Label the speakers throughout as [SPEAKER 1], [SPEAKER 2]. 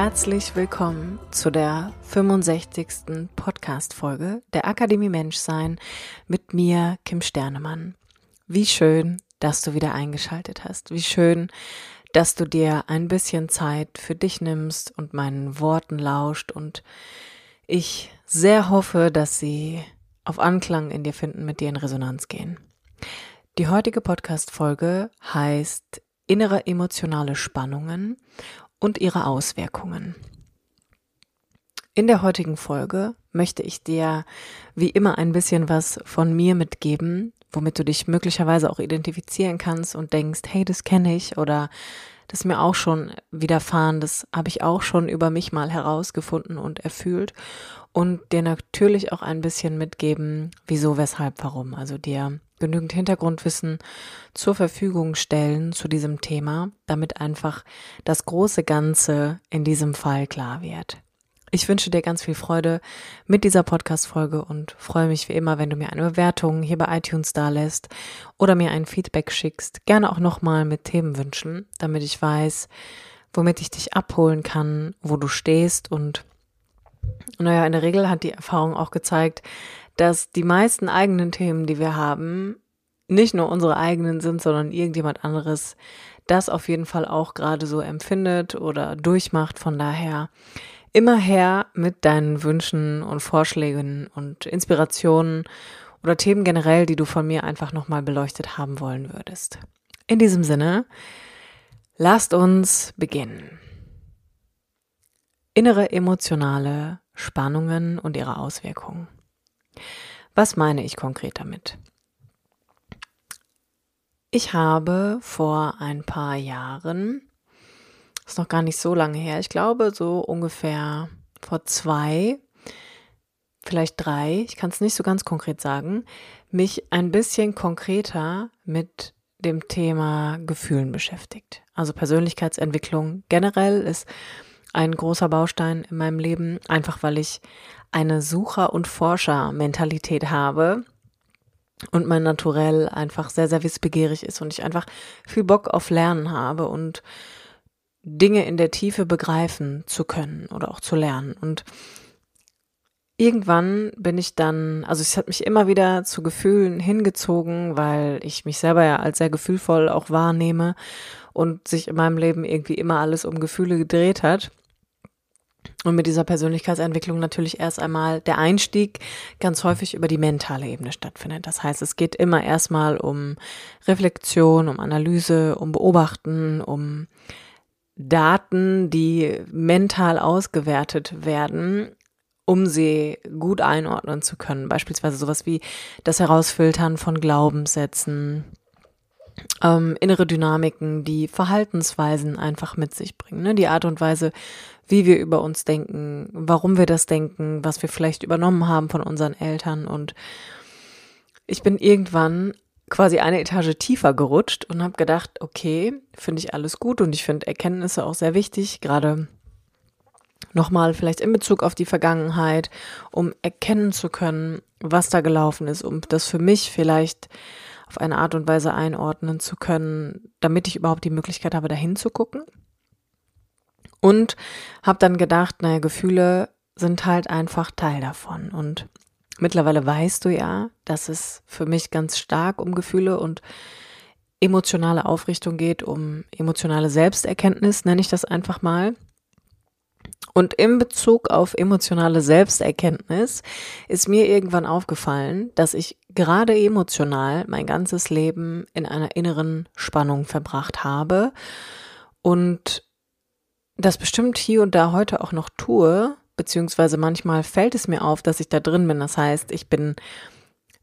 [SPEAKER 1] Herzlich willkommen zu der 65. Podcast-Folge der Akademie Menschsein mit mir, Kim Sternemann. Wie schön, dass du wieder eingeschaltet hast. Wie schön, dass du dir ein bisschen Zeit für dich nimmst und meinen Worten lauscht und ich sehr hoffe, dass sie auf Anklang in dir finden, mit dir in Resonanz gehen. Die heutige Podcast-Folge heißt innere emotionale Spannungen und ihre Auswirkungen. In der heutigen Folge möchte ich dir wie immer ein bisschen was von mir mitgeben, womit du dich möglicherweise auch identifizieren kannst und denkst, hey, das kenne ich oder das ist mir auch schon widerfahren, das habe ich auch schon über mich mal herausgefunden und erfühlt und dir natürlich auch ein bisschen mitgeben, wieso, weshalb, warum. Also dir genügend Hintergrundwissen zur Verfügung stellen zu diesem Thema, damit einfach das große Ganze in diesem Fall klar wird. Ich wünsche dir ganz viel Freude mit dieser Podcast-Folge und freue mich wie immer, wenn du mir eine Bewertung hier bei iTunes da lässt oder mir ein Feedback schickst. Gerne auch nochmal mit Themenwünschen, damit ich weiß, womit ich dich abholen kann, wo du stehst und naja, in der Regel hat die Erfahrung auch gezeigt, dass die meisten eigenen Themen, die wir haben, nicht nur unsere eigenen sind, sondern irgendjemand anderes das auf jeden Fall auch gerade so empfindet oder durchmacht. Von daher immer her mit deinen Wünschen und Vorschlägen und Inspirationen oder Themen generell, die du von mir einfach nochmal beleuchtet haben wollen würdest. In diesem Sinne, lasst uns beginnen. Innere emotionale Spannungen und ihre Auswirkungen. Was meine ich konkret damit? Ich habe vor ein paar Jahren, ist noch gar nicht so lange her, ich glaube so ungefähr vor zwei, vielleicht drei, ich kann es nicht so ganz konkret sagen, mich ein bisschen konkreter mit dem Thema Gefühlen beschäftigt. Also Persönlichkeitsentwicklung generell ist ein großer Baustein in meinem Leben, einfach weil ich eine Sucher- und Forscher-Mentalität habe und mein Naturell einfach sehr, sehr wissbegierig ist und ich einfach viel Bock auf Lernen habe und Dinge in der Tiefe begreifen zu können oder auch zu lernen. Und irgendwann bin ich dann, also es hat mich immer wieder zu Gefühlen hingezogen, weil ich mich selber ja als sehr gefühlvoll auch wahrnehme und sich in meinem Leben irgendwie immer alles um Gefühle gedreht hat. Und mit dieser Persönlichkeitsentwicklung natürlich erst einmal der Einstieg ganz häufig über die mentale Ebene stattfindet. Das heißt, es geht immer erstmal um Reflexion, um Analyse, um Beobachten, um Daten, die mental ausgewertet werden, um sie gut einordnen zu können. Beispielsweise sowas wie das Herausfiltern von Glaubenssätzen, ähm, innere Dynamiken, die Verhaltensweisen einfach mit sich bringen. Ne? Die Art und Weise, wie wir über uns denken, warum wir das denken, was wir vielleicht übernommen haben von unseren Eltern. Und ich bin irgendwann quasi eine Etage tiefer gerutscht und habe gedacht, okay, finde ich alles gut und ich finde Erkenntnisse auch sehr wichtig, gerade nochmal vielleicht in Bezug auf die Vergangenheit, um erkennen zu können, was da gelaufen ist, um das für mich vielleicht auf eine Art und Weise einordnen zu können, damit ich überhaupt die Möglichkeit habe, dahin zu gucken. Und habe dann gedacht, naja, Gefühle sind halt einfach Teil davon. Und mittlerweile weißt du ja, dass es für mich ganz stark um Gefühle und emotionale Aufrichtung geht, um emotionale Selbsterkenntnis, nenne ich das einfach mal. Und in Bezug auf emotionale Selbsterkenntnis ist mir irgendwann aufgefallen, dass ich gerade emotional mein ganzes Leben in einer inneren Spannung verbracht habe und das bestimmt hier und da heute auch noch tue, beziehungsweise manchmal fällt es mir auf, dass ich da drin bin. Das heißt, ich bin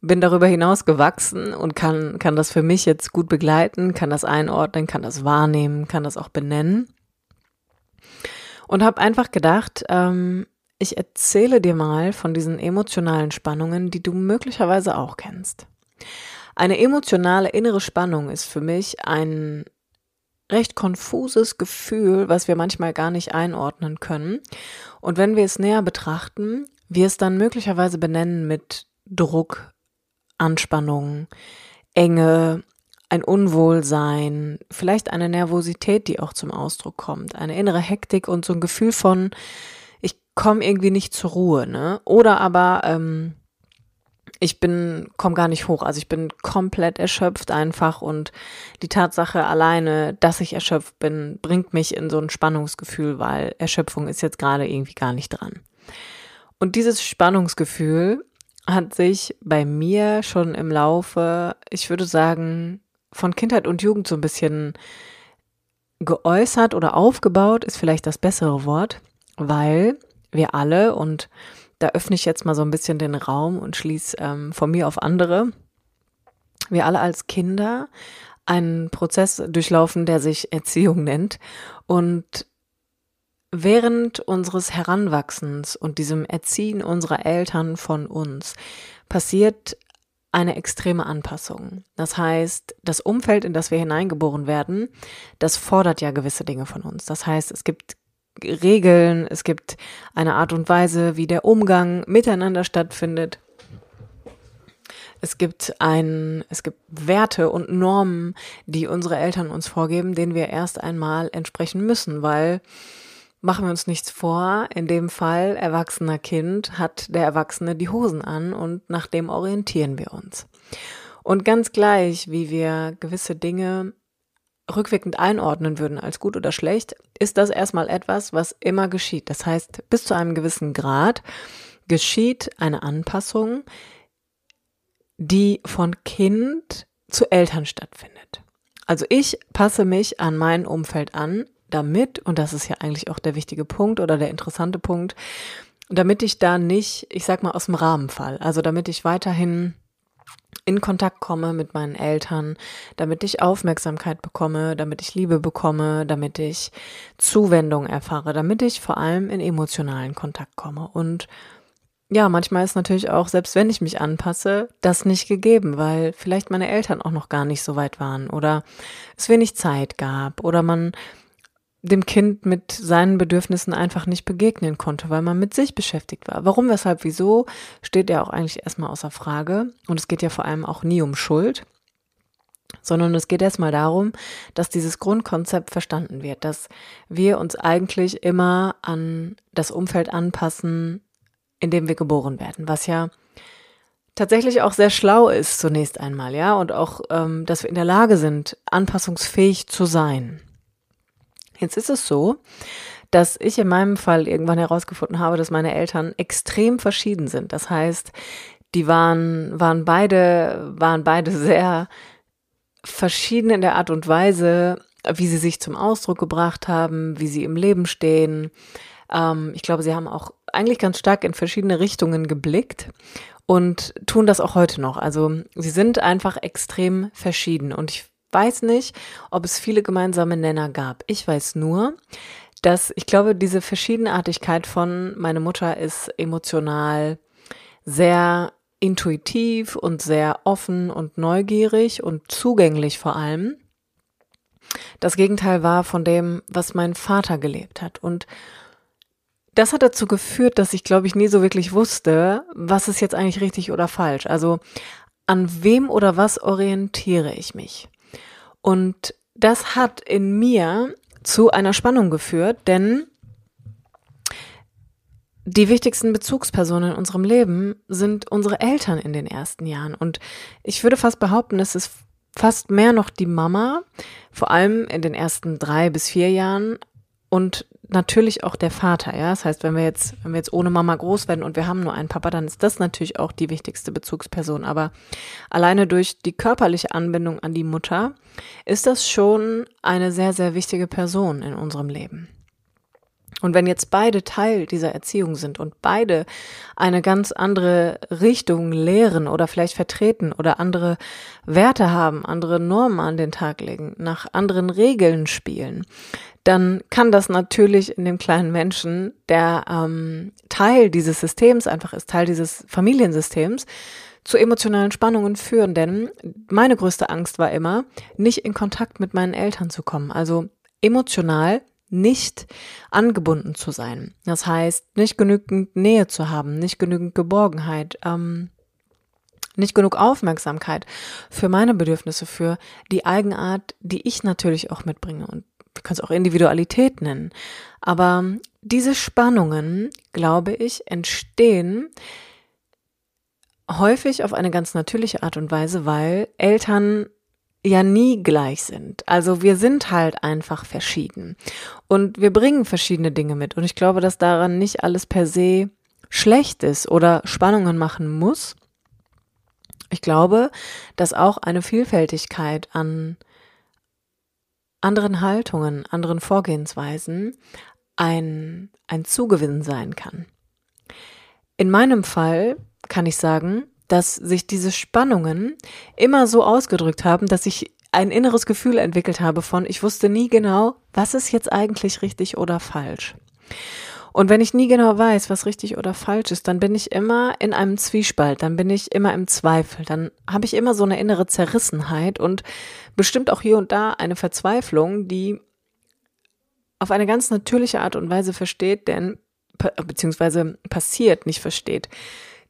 [SPEAKER 1] bin darüber hinaus gewachsen und kann, kann das für mich jetzt gut begleiten, kann das einordnen, kann das wahrnehmen, kann das auch benennen. Und habe einfach gedacht, ähm, ich erzähle dir mal von diesen emotionalen Spannungen, die du möglicherweise auch kennst. Eine emotionale innere Spannung ist für mich ein recht konfuses Gefühl, was wir manchmal gar nicht einordnen können. Und wenn wir es näher betrachten, wir es dann möglicherweise benennen mit Druck, Anspannung, Enge, ein Unwohlsein, vielleicht eine Nervosität, die auch zum Ausdruck kommt, eine innere Hektik und so ein Gefühl von, ich komme irgendwie nicht zur Ruhe, ne? Oder aber ähm, ich bin, komm gar nicht hoch. Also ich bin komplett erschöpft einfach und die Tatsache alleine, dass ich erschöpft bin, bringt mich in so ein Spannungsgefühl, weil Erschöpfung ist jetzt gerade irgendwie gar nicht dran. Und dieses Spannungsgefühl hat sich bei mir schon im Laufe, ich würde sagen, von Kindheit und Jugend so ein bisschen geäußert oder aufgebaut, ist vielleicht das bessere Wort, weil wir alle und da öffne ich jetzt mal so ein bisschen den Raum und schließe ähm, von mir auf andere. Wir alle als Kinder einen Prozess durchlaufen, der sich Erziehung nennt. Und während unseres Heranwachsens und diesem Erziehen unserer Eltern von uns passiert eine extreme Anpassung. Das heißt, das Umfeld, in das wir hineingeboren werden, das fordert ja gewisse Dinge von uns. Das heißt, es gibt Regeln, es gibt eine Art und Weise, wie der Umgang miteinander stattfindet. Es gibt ein, es gibt Werte und Normen, die unsere Eltern uns vorgeben, denen wir erst einmal entsprechen müssen, weil machen wir uns nichts vor, in dem Fall erwachsener Kind hat der Erwachsene die Hosen an und nach dem orientieren wir uns. Und ganz gleich, wie wir gewisse Dinge rückwirkend einordnen würden als gut oder schlecht, ist das erstmal etwas, was immer geschieht. Das heißt, bis zu einem gewissen Grad geschieht eine Anpassung, die von Kind zu Eltern stattfindet. Also ich passe mich an mein Umfeld an, damit, und das ist ja eigentlich auch der wichtige Punkt oder der interessante Punkt, damit ich da nicht, ich sag mal, aus dem Rahmen fall. Also damit ich weiterhin in Kontakt komme mit meinen Eltern, damit ich Aufmerksamkeit bekomme, damit ich Liebe bekomme, damit ich Zuwendung erfahre, damit ich vor allem in emotionalen Kontakt komme. Und ja, manchmal ist natürlich auch, selbst wenn ich mich anpasse, das nicht gegeben, weil vielleicht meine Eltern auch noch gar nicht so weit waren oder es wenig Zeit gab oder man dem Kind mit seinen Bedürfnissen einfach nicht begegnen konnte, weil man mit sich beschäftigt war. Warum, weshalb, wieso, steht ja auch eigentlich erstmal außer Frage. Und es geht ja vor allem auch nie um Schuld, sondern es geht erstmal darum, dass dieses Grundkonzept verstanden wird, dass wir uns eigentlich immer an das Umfeld anpassen, in dem wir geboren werden, was ja tatsächlich auch sehr schlau ist zunächst einmal, ja, und auch, ähm, dass wir in der Lage sind, anpassungsfähig zu sein. Jetzt ist es so, dass ich in meinem Fall irgendwann herausgefunden habe, dass meine Eltern extrem verschieden sind. Das heißt, die waren, waren beide, waren beide sehr verschieden in der Art und Weise, wie sie sich zum Ausdruck gebracht haben, wie sie im Leben stehen. Ähm, ich glaube, sie haben auch eigentlich ganz stark in verschiedene Richtungen geblickt und tun das auch heute noch. Also sie sind einfach extrem verschieden und ich weiß nicht, ob es viele gemeinsame Nenner gab. Ich weiß nur, dass ich glaube, diese Verschiedenartigkeit von meine Mutter ist emotional sehr intuitiv und sehr offen und neugierig und zugänglich vor allem. Das Gegenteil war von dem, was mein Vater gelebt hat. Und das hat dazu geführt, dass ich, glaube ich, nie so wirklich wusste, was ist jetzt eigentlich richtig oder falsch. Also an wem oder was orientiere ich mich? Und das hat in mir zu einer Spannung geführt, denn die wichtigsten Bezugspersonen in unserem Leben sind unsere Eltern in den ersten Jahren. Und ich würde fast behaupten, es ist fast mehr noch die Mama, vor allem in den ersten drei bis vier Jahren, und natürlich auch der Vater, ja. Das heißt, wenn wir jetzt, wenn wir jetzt ohne Mama groß werden und wir haben nur einen Papa, dann ist das natürlich auch die wichtigste Bezugsperson. Aber alleine durch die körperliche Anbindung an die Mutter ist das schon eine sehr, sehr wichtige Person in unserem Leben. Und wenn jetzt beide Teil dieser Erziehung sind und beide eine ganz andere Richtung lehren oder vielleicht vertreten oder andere Werte haben, andere Normen an den Tag legen, nach anderen Regeln spielen, dann kann das natürlich in dem kleinen Menschen, der ähm, Teil dieses Systems einfach ist, Teil dieses Familiensystems, zu emotionalen Spannungen führen. Denn meine größte Angst war immer, nicht in Kontakt mit meinen Eltern zu kommen. Also emotional nicht angebunden zu sein. Das heißt, nicht genügend Nähe zu haben, nicht genügend Geborgenheit, ähm, nicht genug Aufmerksamkeit für meine Bedürfnisse, für die Eigenart, die ich natürlich auch mitbringe. Und wir können es auch Individualität nennen. Aber diese Spannungen, glaube ich, entstehen häufig auf eine ganz natürliche Art und Weise, weil Eltern ja nie gleich sind. Also wir sind halt einfach verschieden. Und wir bringen verschiedene Dinge mit. Und ich glaube, dass daran nicht alles per se schlecht ist oder Spannungen machen muss. Ich glaube, dass auch eine Vielfältigkeit an anderen Haltungen, anderen Vorgehensweisen ein, ein Zugewinn sein kann. In meinem Fall kann ich sagen, dass sich diese Spannungen immer so ausgedrückt haben, dass ich ein inneres Gefühl entwickelt habe von, ich wusste nie genau, was ist jetzt eigentlich richtig oder falsch. Und wenn ich nie genau weiß, was richtig oder falsch ist, dann bin ich immer in einem Zwiespalt, dann bin ich immer im Zweifel, dann habe ich immer so eine innere Zerrissenheit und bestimmt auch hier und da eine Verzweiflung, die auf eine ganz natürliche Art und Weise versteht, denn beziehungsweise passiert, nicht versteht.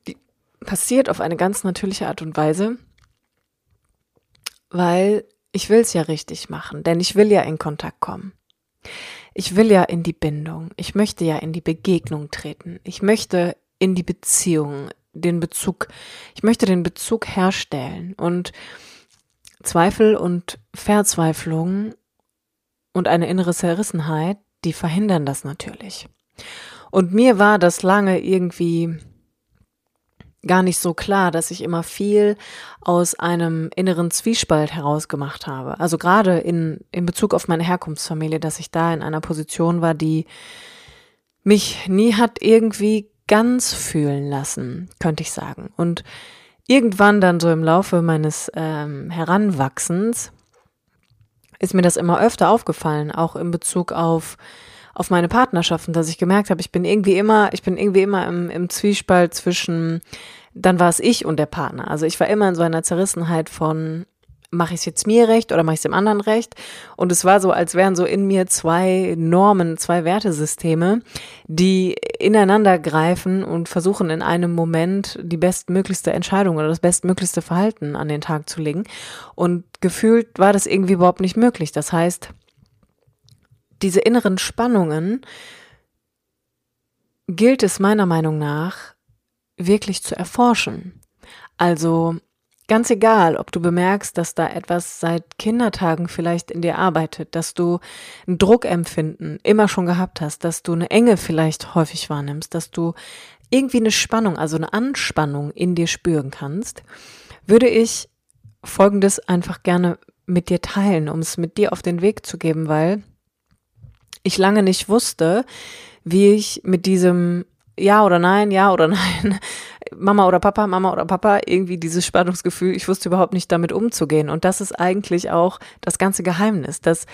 [SPEAKER 1] Die passiert auf eine ganz natürliche Art und Weise, weil ich will es ja richtig machen, denn ich will ja in Kontakt kommen. Ich will ja in die Bindung. Ich möchte ja in die Begegnung treten. Ich möchte in die Beziehung, den Bezug. Ich möchte den Bezug herstellen und Zweifel und Verzweiflung und eine innere Zerrissenheit, die verhindern das natürlich. Und mir war das lange irgendwie gar nicht so klar, dass ich immer viel aus einem inneren Zwiespalt herausgemacht habe. Also gerade in, in Bezug auf meine Herkunftsfamilie, dass ich da in einer Position war, die mich nie hat irgendwie ganz fühlen lassen, könnte ich sagen. Und irgendwann dann so im Laufe meines ähm, Heranwachsens ist mir das immer öfter aufgefallen, auch in Bezug auf auf meine Partnerschaften, dass ich gemerkt habe, ich bin irgendwie immer, ich bin irgendwie immer im, im Zwiespalt zwischen, dann war es ich und der Partner. Also ich war immer in so einer Zerrissenheit von, mache ich es jetzt mir recht oder mache ich es dem anderen recht? Und es war so, als wären so in mir zwei Normen, zwei Wertesysteme, die ineinander greifen und versuchen in einem Moment die bestmöglichste Entscheidung oder das bestmöglichste Verhalten an den Tag zu legen. Und gefühlt war das irgendwie überhaupt nicht möglich. Das heißt, diese inneren Spannungen gilt es meiner Meinung nach wirklich zu erforschen. Also ganz egal, ob du bemerkst, dass da etwas seit Kindertagen vielleicht in dir arbeitet, dass du ein Druckempfinden immer schon gehabt hast, dass du eine Enge vielleicht häufig wahrnimmst, dass du irgendwie eine Spannung, also eine Anspannung in dir spüren kannst, würde ich Folgendes einfach gerne mit dir teilen, um es mit dir auf den Weg zu geben, weil ich lange nicht wusste, wie ich mit diesem ja oder nein, ja oder nein, Mama oder Papa, Mama oder Papa, irgendwie dieses Spannungsgefühl, ich wusste überhaupt nicht damit umzugehen. Und das ist eigentlich auch das ganze Geheimnis, dass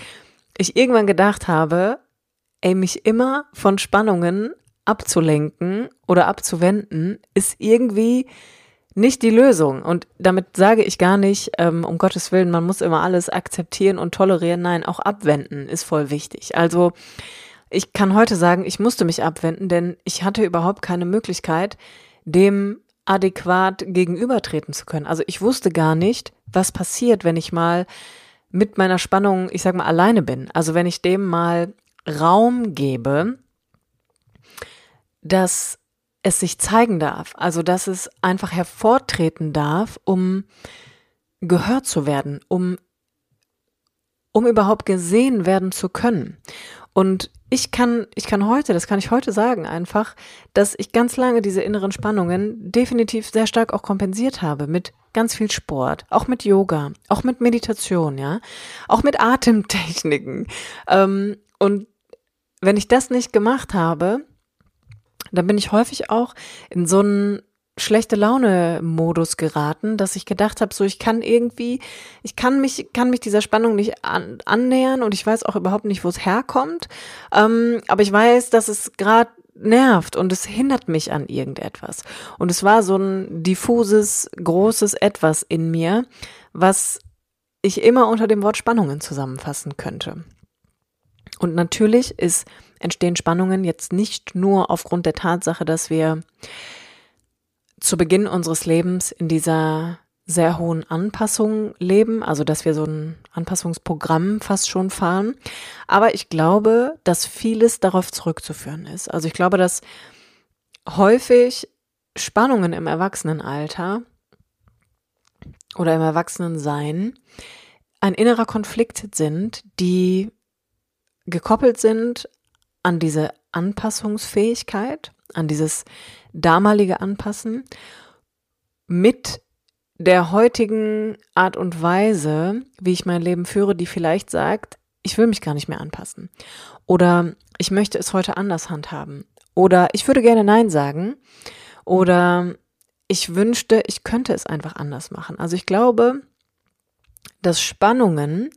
[SPEAKER 1] ich irgendwann gedacht habe, ey, mich immer von Spannungen abzulenken oder abzuwenden, ist irgendwie nicht die Lösung. Und damit sage ich gar nicht, ähm, um Gottes Willen, man muss immer alles akzeptieren und tolerieren. Nein, auch abwenden ist voll wichtig. Also ich kann heute sagen, ich musste mich abwenden, denn ich hatte überhaupt keine Möglichkeit, dem adäquat gegenübertreten zu können. Also ich wusste gar nicht, was passiert, wenn ich mal mit meiner Spannung, ich sag mal, alleine bin. Also wenn ich dem mal Raum gebe, dass es sich zeigen darf, also dass es einfach hervortreten darf, um gehört zu werden, um, um überhaupt gesehen werden zu können. Und ich kann, ich kann heute, das kann ich heute sagen einfach, dass ich ganz lange diese inneren Spannungen definitiv sehr stark auch kompensiert habe mit ganz viel Sport, auch mit Yoga, auch mit Meditation, ja, auch mit Atemtechniken. Ähm, und wenn ich das nicht gemacht habe, dann bin ich häufig auch in so einen schlechte Laune Modus geraten, dass ich gedacht habe, so ich kann irgendwie, ich kann mich, kann mich dieser Spannung nicht an, annähern und ich weiß auch überhaupt nicht, wo es herkommt. Ähm, aber ich weiß, dass es gerade nervt und es hindert mich an irgendetwas. Und es war so ein diffuses, großes Etwas in mir, was ich immer unter dem Wort Spannungen zusammenfassen könnte. Und natürlich ist, entstehen Spannungen jetzt nicht nur aufgrund der Tatsache, dass wir zu Beginn unseres Lebens in dieser sehr hohen Anpassung leben, also dass wir so ein Anpassungsprogramm fast schon fahren. Aber ich glaube, dass vieles darauf zurückzuführen ist. Also ich glaube, dass häufig Spannungen im Erwachsenenalter oder im Erwachsenensein ein innerer Konflikt sind, die gekoppelt sind an diese Anpassungsfähigkeit, an dieses damalige Anpassen mit der heutigen Art und Weise, wie ich mein Leben führe, die vielleicht sagt, ich will mich gar nicht mehr anpassen. Oder ich möchte es heute anders handhaben. Oder ich würde gerne Nein sagen. Oder ich wünschte, ich könnte es einfach anders machen. Also ich glaube, dass Spannungen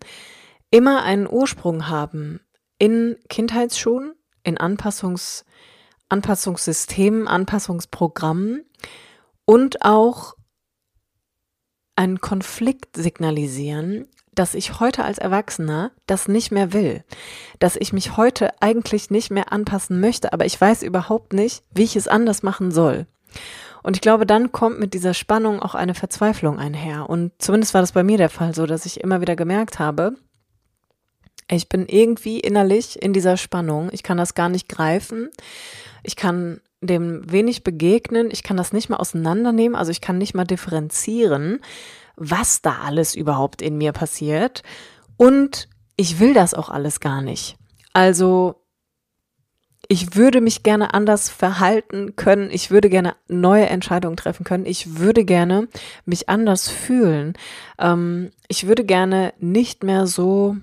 [SPEAKER 1] immer einen Ursprung haben in Kindheitsschuhen, in Anpassungs, Anpassungssystemen, Anpassungsprogrammen und auch einen Konflikt signalisieren, dass ich heute als Erwachsener das nicht mehr will, dass ich mich heute eigentlich nicht mehr anpassen möchte, aber ich weiß überhaupt nicht, wie ich es anders machen soll. Und ich glaube, dann kommt mit dieser Spannung auch eine Verzweiflung einher. Und zumindest war das bei mir der Fall so, dass ich immer wieder gemerkt habe, ich bin irgendwie innerlich in dieser Spannung. Ich kann das gar nicht greifen. Ich kann dem wenig begegnen. Ich kann das nicht mal auseinandernehmen. Also ich kann nicht mal differenzieren, was da alles überhaupt in mir passiert. Und ich will das auch alles gar nicht. Also ich würde mich gerne anders verhalten können. Ich würde gerne neue Entscheidungen treffen können. Ich würde gerne mich anders fühlen. Ähm, ich würde gerne nicht mehr so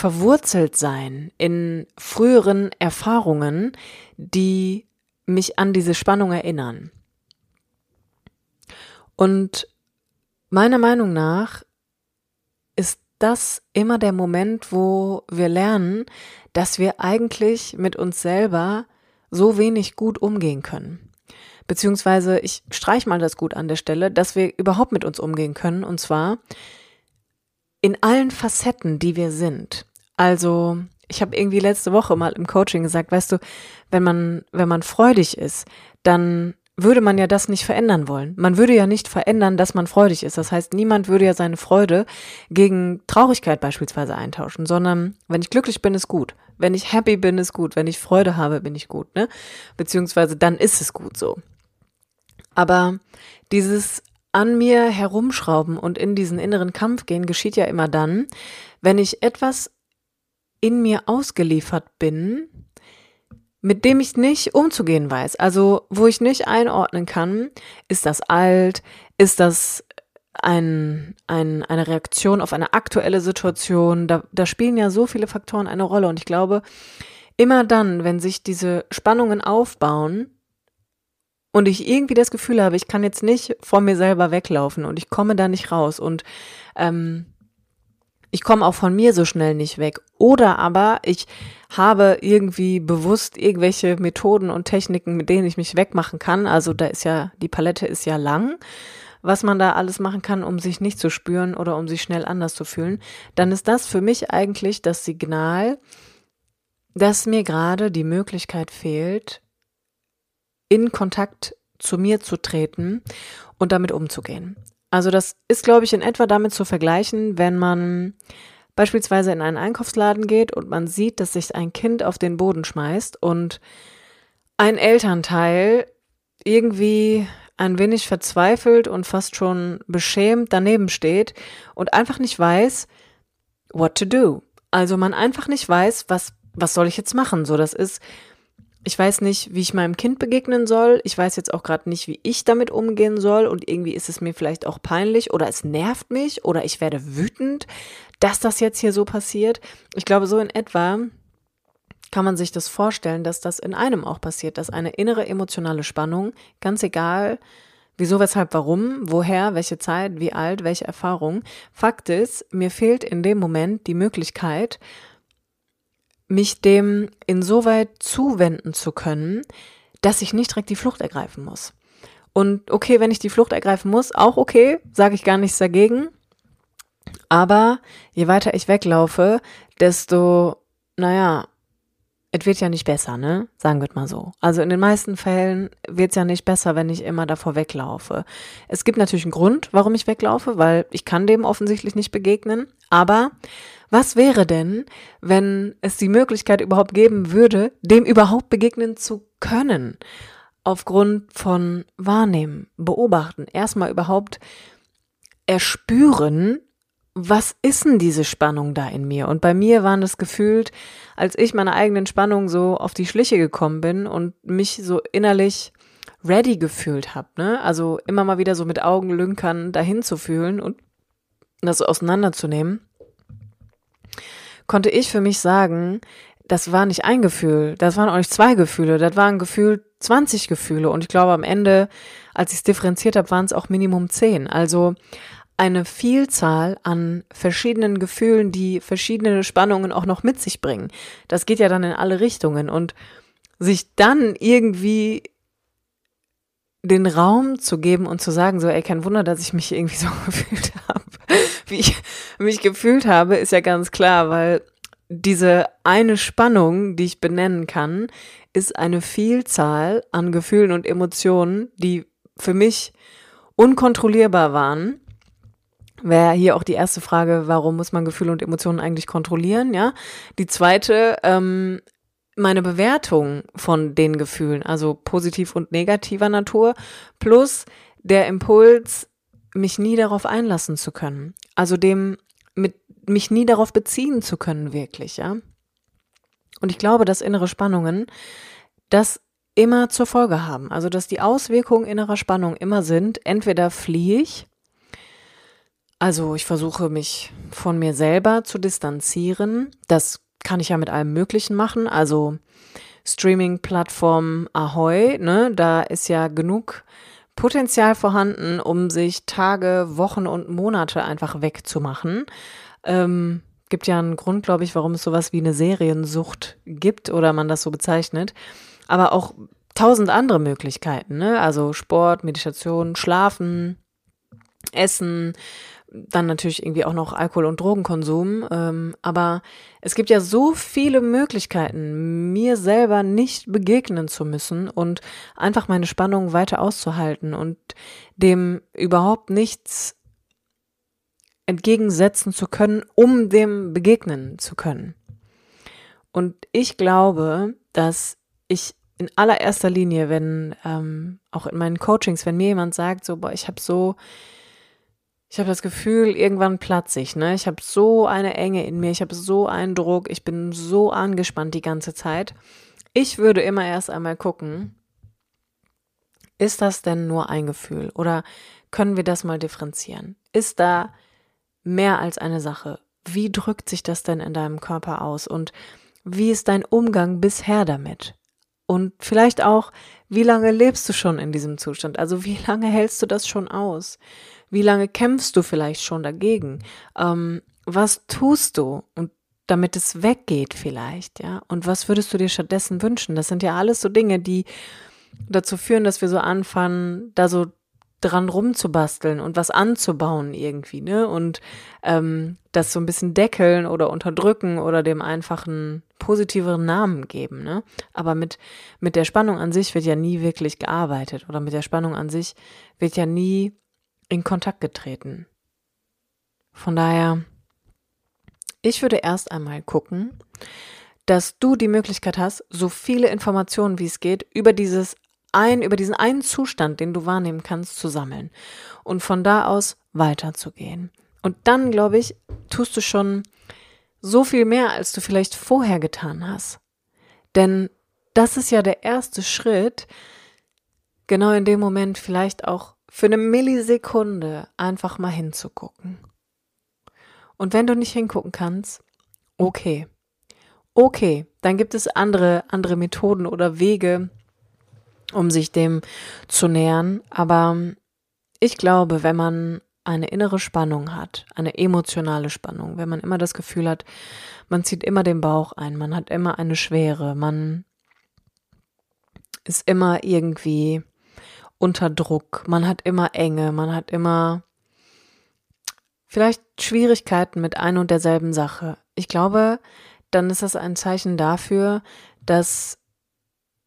[SPEAKER 1] verwurzelt sein in früheren Erfahrungen, die mich an diese Spannung erinnern. Und meiner Meinung nach ist das immer der Moment, wo wir lernen, dass wir eigentlich mit uns selber so wenig gut umgehen können. Beziehungsweise, ich streich mal das gut an der Stelle, dass wir überhaupt mit uns umgehen können, und zwar in allen Facetten, die wir sind. Also, ich habe irgendwie letzte Woche mal im Coaching gesagt, weißt du, wenn man, wenn man freudig ist, dann würde man ja das nicht verändern wollen. Man würde ja nicht verändern, dass man freudig ist. Das heißt, niemand würde ja seine Freude gegen Traurigkeit beispielsweise eintauschen, sondern wenn ich glücklich bin, ist gut. Wenn ich happy bin, ist gut. Wenn ich Freude habe, bin ich gut, ne? Beziehungsweise dann ist es gut so. Aber dieses an mir herumschrauben und in diesen inneren Kampf gehen geschieht ja immer dann, wenn ich etwas in mir ausgeliefert bin, mit dem ich nicht umzugehen weiß. Also wo ich nicht einordnen kann, ist das alt, ist das ein, ein, eine Reaktion auf eine aktuelle Situation. Da, da spielen ja so viele Faktoren eine Rolle. Und ich glaube, immer dann, wenn sich diese Spannungen aufbauen und ich irgendwie das Gefühl habe, ich kann jetzt nicht vor mir selber weglaufen und ich komme da nicht raus und ähm, ich komme auch von mir so schnell nicht weg. Oder aber ich habe irgendwie bewusst irgendwelche Methoden und Techniken, mit denen ich mich wegmachen kann. Also da ist ja, die Palette ist ja lang, was man da alles machen kann, um sich nicht zu spüren oder um sich schnell anders zu fühlen. Dann ist das für mich eigentlich das Signal, dass mir gerade die Möglichkeit fehlt, in Kontakt zu mir zu treten und damit umzugehen. Also das ist, glaube ich, in etwa damit zu vergleichen, wenn man beispielsweise in einen Einkaufsladen geht und man sieht, dass sich ein Kind auf den Boden schmeißt und ein Elternteil irgendwie ein wenig verzweifelt und fast schon beschämt daneben steht und einfach nicht weiß, what to do. Also man einfach nicht weiß, was, was soll ich jetzt machen? So, das ist ich weiß nicht, wie ich meinem Kind begegnen soll. Ich weiß jetzt auch gerade nicht, wie ich damit umgehen soll. Und irgendwie ist es mir vielleicht auch peinlich oder es nervt mich oder ich werde wütend, dass das jetzt hier so passiert. Ich glaube, so in etwa kann man sich das vorstellen, dass das in einem auch passiert, dass eine innere emotionale Spannung, ganz egal, wieso, weshalb, warum, woher, welche Zeit, wie alt, welche Erfahrung, Fakt ist, mir fehlt in dem Moment die Möglichkeit, mich dem insoweit zuwenden zu können, dass ich nicht direkt die Flucht ergreifen muss. Und okay, wenn ich die Flucht ergreifen muss, auch okay, sage ich gar nichts dagegen. Aber je weiter ich weglaufe, desto, naja, es wird ja nicht besser, ne? Sagen wir mal so. Also in den meisten Fällen wird es ja nicht besser, wenn ich immer davor weglaufe. Es gibt natürlich einen Grund, warum ich weglaufe, weil ich kann dem offensichtlich nicht begegnen. Aber was wäre denn, wenn es die Möglichkeit überhaupt geben würde, dem überhaupt begegnen zu können? Aufgrund von Wahrnehmen, Beobachten, erstmal überhaupt erspüren, was ist denn diese Spannung da in mir? Und bei mir waren das gefühlt, als ich meiner eigenen Spannung so auf die Schliche gekommen bin und mich so innerlich ready gefühlt habe, ne? Also immer mal wieder so mit Augenlünkern dahin zu fühlen und das auseinanderzunehmen, konnte ich für mich sagen, das war nicht ein Gefühl, das waren auch nicht zwei Gefühle, das waren Gefühl 20 Gefühle und ich glaube am Ende, als ich es differenziert habe, waren es auch Minimum 10. Also eine Vielzahl an verschiedenen Gefühlen, die verschiedene Spannungen auch noch mit sich bringen. Das geht ja dann in alle Richtungen und sich dann irgendwie den Raum zu geben und zu sagen, so, ey, kein Wunder, dass ich mich irgendwie so gefühlt habe, wie ich mich gefühlt habe, ist ja ganz klar, weil diese eine Spannung, die ich benennen kann, ist eine Vielzahl an Gefühlen und Emotionen, die für mich unkontrollierbar waren Wäre hier auch die erste Frage, warum muss man Gefühle und Emotionen eigentlich kontrollieren, ja? Die zweite, ähm, meine Bewertung von den Gefühlen, also positiv und negativer Natur, plus der Impuls, mich nie darauf einlassen zu können. Also dem, mit, mich nie darauf beziehen zu können, wirklich, ja? Und ich glaube, dass innere Spannungen das immer zur Folge haben. Also, dass die Auswirkungen innerer Spannung immer sind, entweder fliehe ich also ich versuche mich von mir selber zu distanzieren. Das kann ich ja mit allem Möglichen machen. Also Streaming-Plattform Ahoy, ne, da ist ja genug Potenzial vorhanden, um sich Tage, Wochen und Monate einfach wegzumachen. Ähm, gibt ja einen Grund, glaube ich, warum es sowas wie eine Seriensucht gibt oder man das so bezeichnet. Aber auch tausend andere Möglichkeiten, ne? Also Sport, Meditation, Schlafen, Essen, dann natürlich irgendwie auch noch Alkohol- und Drogenkonsum. Ähm, aber es gibt ja so viele Möglichkeiten, mir selber nicht begegnen zu müssen und einfach meine Spannung weiter auszuhalten und dem überhaupt nichts entgegensetzen zu können, um dem begegnen zu können. Und ich glaube, dass ich in allererster Linie, wenn ähm, auch in meinen Coachings, wenn mir jemand sagt, so, boah, ich habe so ich habe das Gefühl, irgendwann platze ich, ne? Ich habe so eine Enge in mir, ich habe so einen Druck, ich bin so angespannt die ganze Zeit. Ich würde immer erst einmal gucken, ist das denn nur ein Gefühl oder können wir das mal differenzieren? Ist da mehr als eine Sache? Wie drückt sich das denn in deinem Körper aus und wie ist dein Umgang bisher damit? Und vielleicht auch, wie lange lebst du schon in diesem Zustand? Also wie lange hältst du das schon aus? Wie lange kämpfst du vielleicht schon dagegen? Ähm, was tust du? Und damit es weggeht vielleicht, ja? Und was würdest du dir stattdessen wünschen? Das sind ja alles so Dinge, die dazu führen, dass wir so anfangen, da so dran rumzubasteln und was anzubauen irgendwie, ne? Und ähm, das so ein bisschen deckeln oder unterdrücken oder dem einfachen positiveren Namen geben, ne? Aber mit, mit der Spannung an sich wird ja nie wirklich gearbeitet oder mit der Spannung an sich wird ja nie in Kontakt getreten. Von daher, ich würde erst einmal gucken, dass du die Möglichkeit hast, so viele Informationen wie es geht über dieses ein, über diesen einen Zustand, den du wahrnehmen kannst, zu sammeln und von da aus weiterzugehen. Und dann, glaube ich, tust du schon so viel mehr, als du vielleicht vorher getan hast. Denn das ist ja der erste Schritt, genau in dem Moment vielleicht auch für eine Millisekunde einfach mal hinzugucken. Und wenn du nicht hingucken kannst, okay. okay. Dann gibt es andere, andere Methoden oder Wege, um sich dem zu nähern. Aber ich glaube, wenn man eine innere Spannung hat, eine emotionale Spannung, wenn man immer das Gefühl hat, man zieht immer den Bauch ein, man hat immer eine Schwere, man ist immer irgendwie unter Druck, man hat immer Enge, man hat immer vielleicht Schwierigkeiten mit ein und derselben Sache. Ich glaube, dann ist das ein Zeichen dafür, dass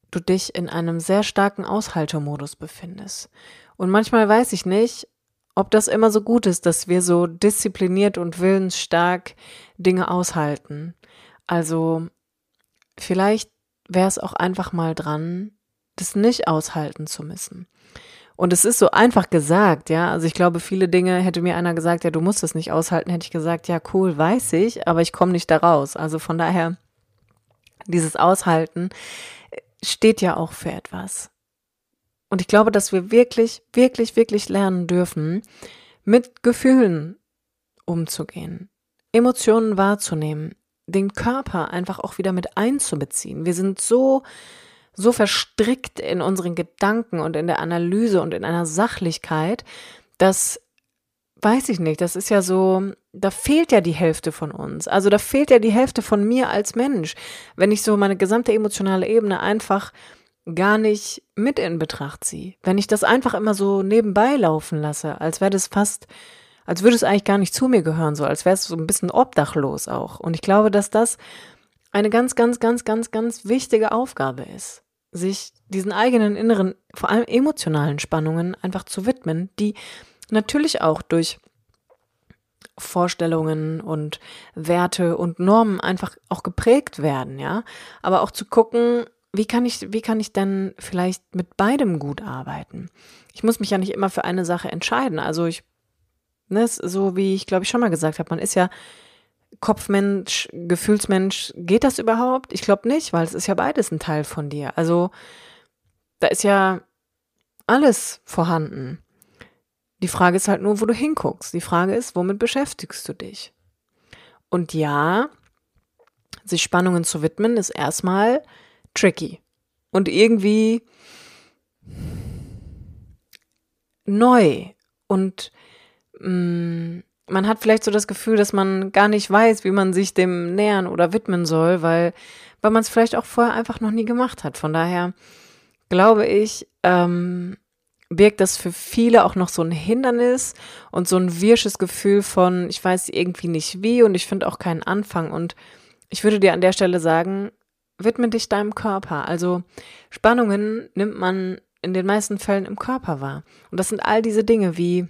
[SPEAKER 1] du dich in einem sehr starken Aushaltemodus befindest. Und manchmal weiß ich nicht, ob das immer so gut ist, dass wir so diszipliniert und willensstark Dinge aushalten. Also vielleicht wäre es auch einfach mal dran, das nicht aushalten zu müssen. Und es ist so einfach gesagt, ja. Also ich glaube, viele Dinge hätte mir einer gesagt, ja, du musst es nicht aushalten, hätte ich gesagt, ja, cool, weiß ich, aber ich komme nicht da raus. Also von daher, dieses Aushalten steht ja auch für etwas. Und ich glaube, dass wir wirklich, wirklich, wirklich lernen dürfen, mit Gefühlen umzugehen, Emotionen wahrzunehmen, den Körper einfach auch wieder mit einzubeziehen. Wir sind so, so verstrickt in unseren Gedanken und in der Analyse und in einer Sachlichkeit, dass, weiß ich nicht, das ist ja so, da fehlt ja die Hälfte von uns. Also da fehlt ja die Hälfte von mir als Mensch. Wenn ich so meine gesamte emotionale Ebene einfach gar nicht mit in Betracht ziehe. Wenn ich das einfach immer so nebenbei laufen lasse, als wäre das fast, als würde es eigentlich gar nicht zu mir gehören, so als wäre es so ein bisschen obdachlos auch. Und ich glaube, dass das eine ganz, ganz, ganz, ganz, ganz wichtige Aufgabe ist, sich diesen eigenen inneren, vor allem emotionalen Spannungen einfach zu widmen, die natürlich auch durch Vorstellungen und Werte und Normen einfach auch geprägt werden, ja. Aber auch zu gucken, wie kann ich, wie kann ich denn vielleicht mit beidem gut arbeiten? Ich muss mich ja nicht immer für eine Sache entscheiden. Also ich, ne, so wie ich glaube ich schon mal gesagt habe, man ist ja Kopfmensch, Gefühlsmensch. Geht das überhaupt? Ich glaube nicht, weil es ist ja beides ein Teil von dir. Also da ist ja alles vorhanden. Die Frage ist halt nur, wo du hinguckst. Die Frage ist, womit beschäftigst du dich? Und ja, sich Spannungen zu widmen, ist erstmal tricky und irgendwie neu und mh, mm, man hat vielleicht so das Gefühl, dass man gar nicht weiß, wie man sich dem nähern oder widmen soll, weil, weil man es vielleicht auch vorher einfach noch nie gemacht hat. Von daher glaube ich, ähm, birgt das für viele auch noch so ein Hindernis und so ein wirsches Gefühl von, ich weiß irgendwie nicht wie und ich finde auch keinen Anfang. Und ich würde dir an der Stelle sagen, widme dich deinem Körper. Also Spannungen nimmt man in den meisten Fällen im Körper wahr. Und das sind all diese Dinge wie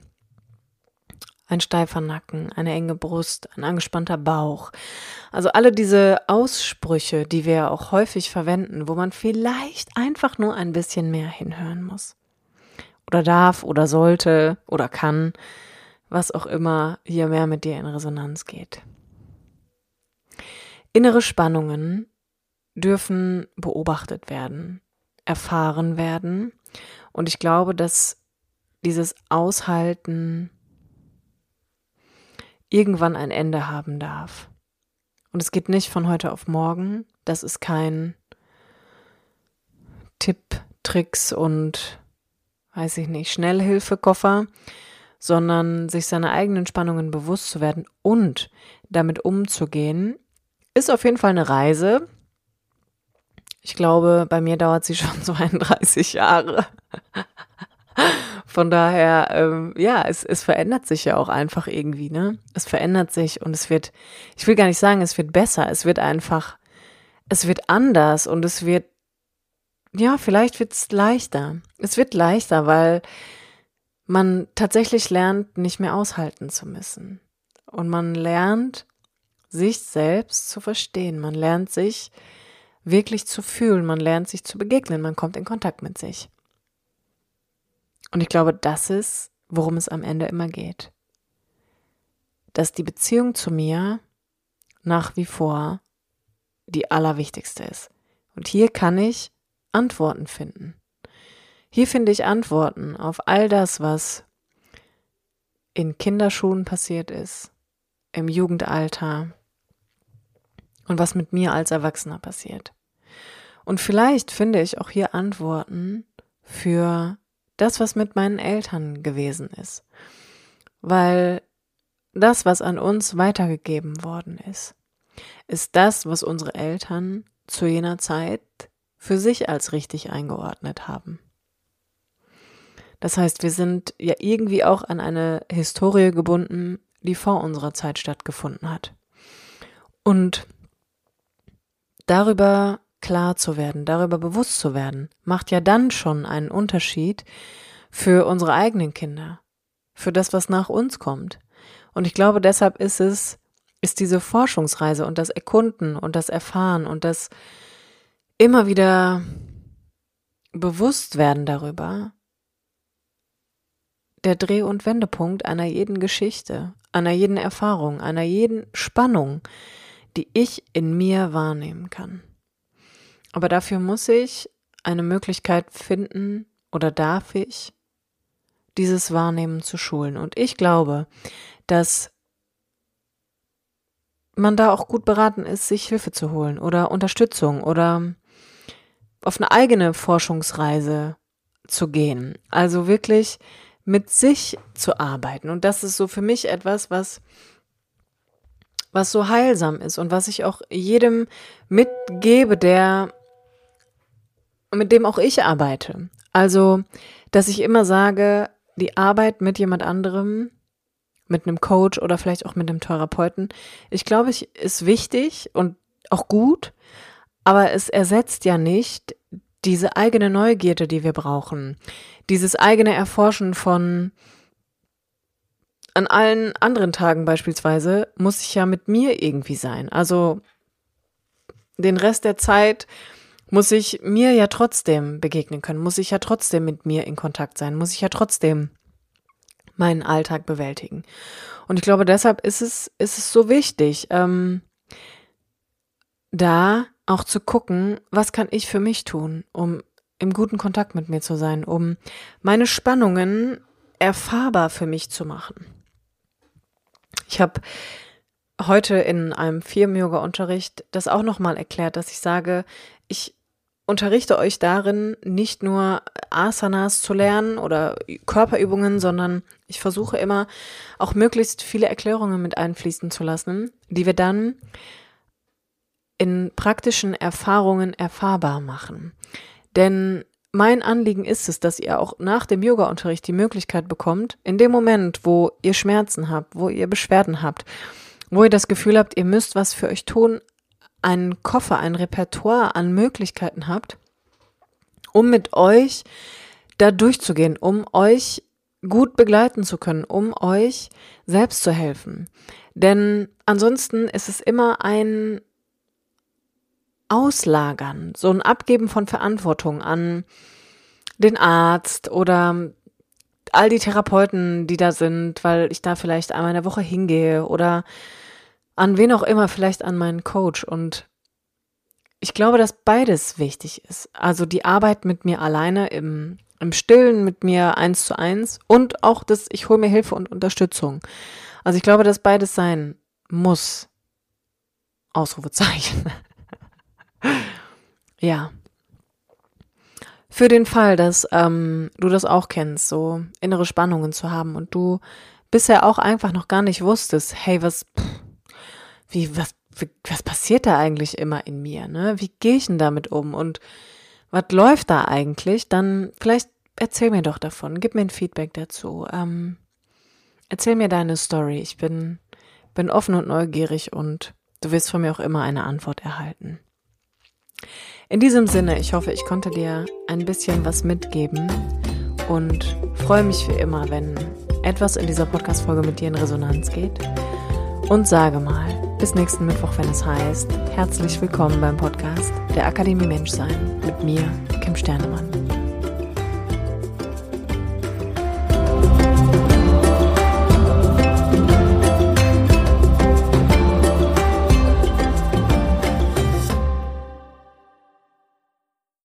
[SPEAKER 1] ein steifer Nacken, eine enge Brust, ein angespannter Bauch. Also alle diese Aussprüche, die wir auch häufig verwenden, wo man vielleicht einfach nur ein bisschen mehr hinhören muss. Oder darf oder sollte oder kann, was auch immer hier mehr mit dir in Resonanz geht. Innere Spannungen dürfen beobachtet werden, erfahren werden. Und ich glaube, dass dieses Aushalten irgendwann ein Ende haben darf. Und es geht nicht von heute auf morgen. Das ist kein Tipp, Tricks und weiß ich nicht, Schnellhilfekoffer, sondern sich seiner eigenen Spannungen bewusst zu werden und damit umzugehen, ist auf jeden Fall eine Reise, ich glaube, bei mir dauert sie schon 32 Jahre. Von daher, ähm, ja, es, es verändert sich ja auch einfach irgendwie, ne? Es verändert sich und es wird, ich will gar nicht sagen, es wird besser, es wird einfach, es wird anders und es wird, ja, vielleicht wird es leichter. Es wird leichter, weil man tatsächlich lernt, nicht mehr aushalten zu müssen. Und man lernt, sich selbst zu verstehen. Man lernt sich, wirklich zu fühlen, man lernt sich zu begegnen, man kommt in Kontakt mit sich. Und ich glaube, das ist, worum es am Ende immer geht. Dass die Beziehung zu mir nach wie vor die allerwichtigste ist. Und hier kann ich Antworten finden. Hier finde ich Antworten auf all das, was in Kinderschuhen passiert ist, im Jugendalter, und was mit mir als Erwachsener passiert. Und vielleicht finde ich auch hier Antworten für das, was mit meinen Eltern gewesen ist. Weil das, was an uns weitergegeben worden ist, ist das, was unsere Eltern zu jener Zeit für sich als richtig eingeordnet haben. Das heißt, wir sind ja irgendwie auch an eine Historie gebunden, die vor unserer Zeit stattgefunden hat. Und darüber klar zu werden, darüber bewusst zu werden, macht ja dann schon einen Unterschied für unsere eigenen Kinder, für das, was nach uns kommt. Und ich glaube, deshalb ist es, ist diese Forschungsreise und das Erkunden und das Erfahren und das immer wieder bewusst werden darüber, der Dreh- und Wendepunkt einer jeden Geschichte, einer jeden Erfahrung, einer jeden Spannung, die ich in mir wahrnehmen kann. Aber dafür muss ich eine Möglichkeit finden oder darf ich dieses Wahrnehmen zu schulen. Und ich glaube, dass man da auch gut beraten ist, sich Hilfe zu holen oder Unterstützung oder auf eine eigene Forschungsreise zu gehen. Also wirklich mit sich zu arbeiten. Und das ist so für mich etwas, was, was so heilsam ist und was ich auch jedem mitgebe, der, mit dem auch ich arbeite. Also, dass ich immer sage, die Arbeit mit jemand anderem, mit einem Coach oder vielleicht auch mit einem Therapeuten, ich glaube, es ist wichtig und auch gut, aber es ersetzt ja nicht diese eigene Neugierde, die wir brauchen, dieses eigene Erforschen von an allen anderen Tagen beispielsweise muss ich ja mit mir irgendwie sein. Also den Rest der Zeit muss ich mir ja trotzdem begegnen können, muss ich ja trotzdem mit mir in Kontakt sein, muss ich ja trotzdem meinen Alltag bewältigen. Und ich glaube, deshalb ist es, ist es so wichtig, ähm, da auch zu gucken, was kann ich für mich tun, um im guten Kontakt mit mir zu sein, um meine Spannungen erfahrbar für mich zu machen. Ich habe heute in einem Firmen-Yoga-Unterricht das auch nochmal erklärt, dass ich sage, ich unterrichte euch darin, nicht nur Asanas zu lernen oder Körperübungen, sondern ich versuche immer auch möglichst viele Erklärungen mit einfließen zu lassen, die wir dann in praktischen Erfahrungen erfahrbar machen. Denn mein Anliegen ist es, dass ihr auch nach dem Yoga-Unterricht die Möglichkeit bekommt, in dem Moment, wo ihr Schmerzen habt, wo ihr Beschwerden habt, wo ihr das Gefühl habt, ihr müsst was für euch tun, einen Koffer, ein Repertoire an Möglichkeiten habt, um mit euch da durchzugehen, um euch gut begleiten zu können, um euch selbst zu helfen. Denn ansonsten ist es immer ein Auslagern, so ein Abgeben von Verantwortung an den Arzt oder all die Therapeuten, die da sind, weil ich da vielleicht einmal in der Woche hingehe oder an wen auch immer, vielleicht an meinen Coach. Und ich glaube, dass beides wichtig ist. Also die Arbeit mit mir alleine im, im Stillen, mit mir eins zu eins und auch das, ich hole mir Hilfe und Unterstützung. Also ich glaube, dass beides sein muss. Ausrufezeichen. ja. Für den Fall, dass ähm, du das auch kennst, so innere Spannungen zu haben und du bisher auch einfach noch gar nicht wusstest, hey, was, pff, wie, was, wie, was passiert da eigentlich immer in mir, ne? Wie gehe ich denn damit um und was läuft da eigentlich? Dann vielleicht erzähl mir doch davon, gib mir ein Feedback dazu. Ähm, erzähl mir deine Story. Ich bin, bin offen und neugierig und du wirst von mir auch immer eine Antwort erhalten. In diesem Sinne, ich hoffe, ich konnte dir ein bisschen was mitgeben und freue mich wie immer, wenn etwas in dieser Podcast-Folge mit dir in Resonanz geht. Und sage mal, bis nächsten Mittwoch, wenn es heißt, herzlich willkommen beim Podcast der Akademie Menschsein mit mir, Kim Sternemann.